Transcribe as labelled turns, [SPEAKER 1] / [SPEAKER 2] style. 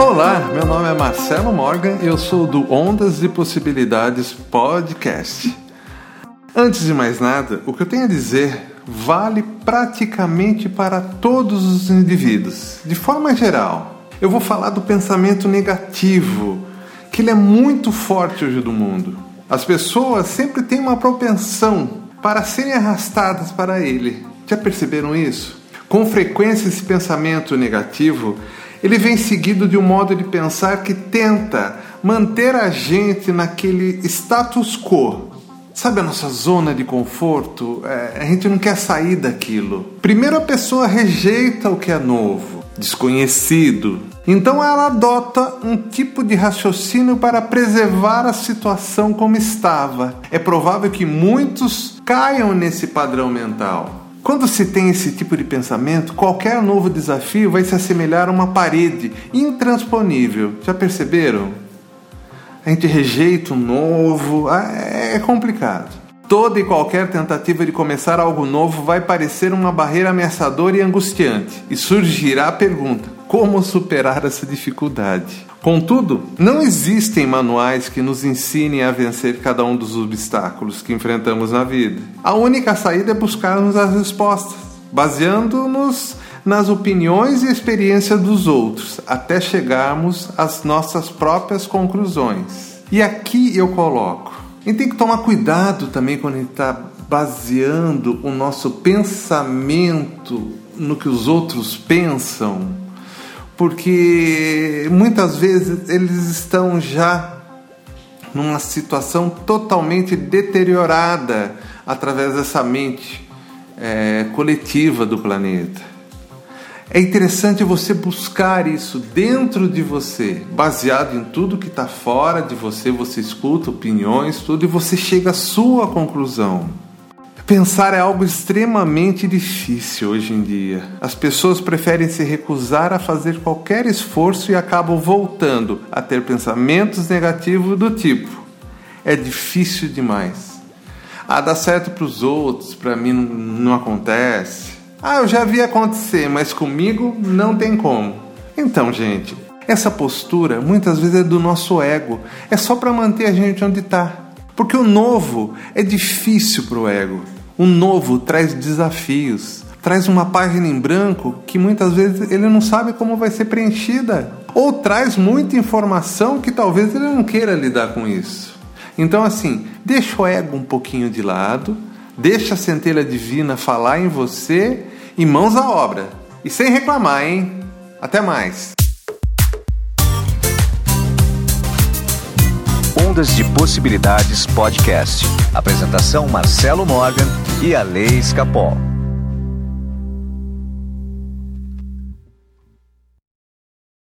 [SPEAKER 1] Olá, meu nome é Marcelo Morgan e eu sou do Ondas de Possibilidades Podcast. Antes de mais nada, o que eu tenho a dizer vale praticamente para todos os indivíduos, de forma geral. Eu vou falar do pensamento negativo, que ele é muito forte hoje no mundo. As pessoas sempre têm uma propensão para serem arrastadas para ele. Já perceberam isso? Com frequência esse pensamento negativo, ele vem seguido de um modo de pensar que tenta manter a gente naquele status quo. Sabe a nossa zona de conforto? É, a gente não quer sair daquilo. Primeiro a pessoa rejeita o que é novo, desconhecido. Então ela adota um tipo de raciocínio para preservar a situação como estava. É provável que muitos caiam nesse padrão mental. Quando se tem esse tipo de pensamento, qualquer novo desafio vai se assemelhar a uma parede intransponível. Já perceberam? A gente rejeita o novo, ah, é complicado. Toda e qualquer tentativa de começar algo novo vai parecer uma barreira ameaçadora e angustiante, e surgirá a pergunta: como superar essa dificuldade? Contudo, não existem manuais que nos ensinem a vencer cada um dos obstáculos que enfrentamos na vida. A única saída é buscarmos as respostas, baseando-nos nas opiniões e experiências dos outros, até chegarmos às nossas próprias conclusões. E aqui eu coloco: gente tem que tomar cuidado também quando a gente está baseando o nosso pensamento no que os outros pensam porque muitas vezes eles estão já numa situação totalmente deteriorada através dessa mente é, coletiva do planeta. É interessante você buscar isso dentro de você, baseado em tudo que está fora de você, você escuta opiniões, tudo, e você chega à sua conclusão. Pensar é algo extremamente difícil hoje em dia. As pessoas preferem se recusar a fazer qualquer esforço e acabam voltando a ter pensamentos negativos do tipo: é difícil demais. Ah, dá certo para os outros, para mim não, não acontece. Ah, eu já vi acontecer, mas comigo não tem como. Então, gente, essa postura muitas vezes é do nosso ego, é só para manter a gente onde está. Porque o novo é difícil para o ego. O novo traz desafios, traz uma página em branco que muitas vezes ele não sabe como vai ser preenchida, ou traz muita informação que talvez ele não queira lidar com isso. Então, assim, deixa o ego um pouquinho de lado, deixa a centelha divina falar em você e mãos à obra. E sem reclamar, hein? Até mais!
[SPEAKER 2] Ondas de Possibilidades Podcast. Apresentação Marcelo Morgan e a Lei Escapol.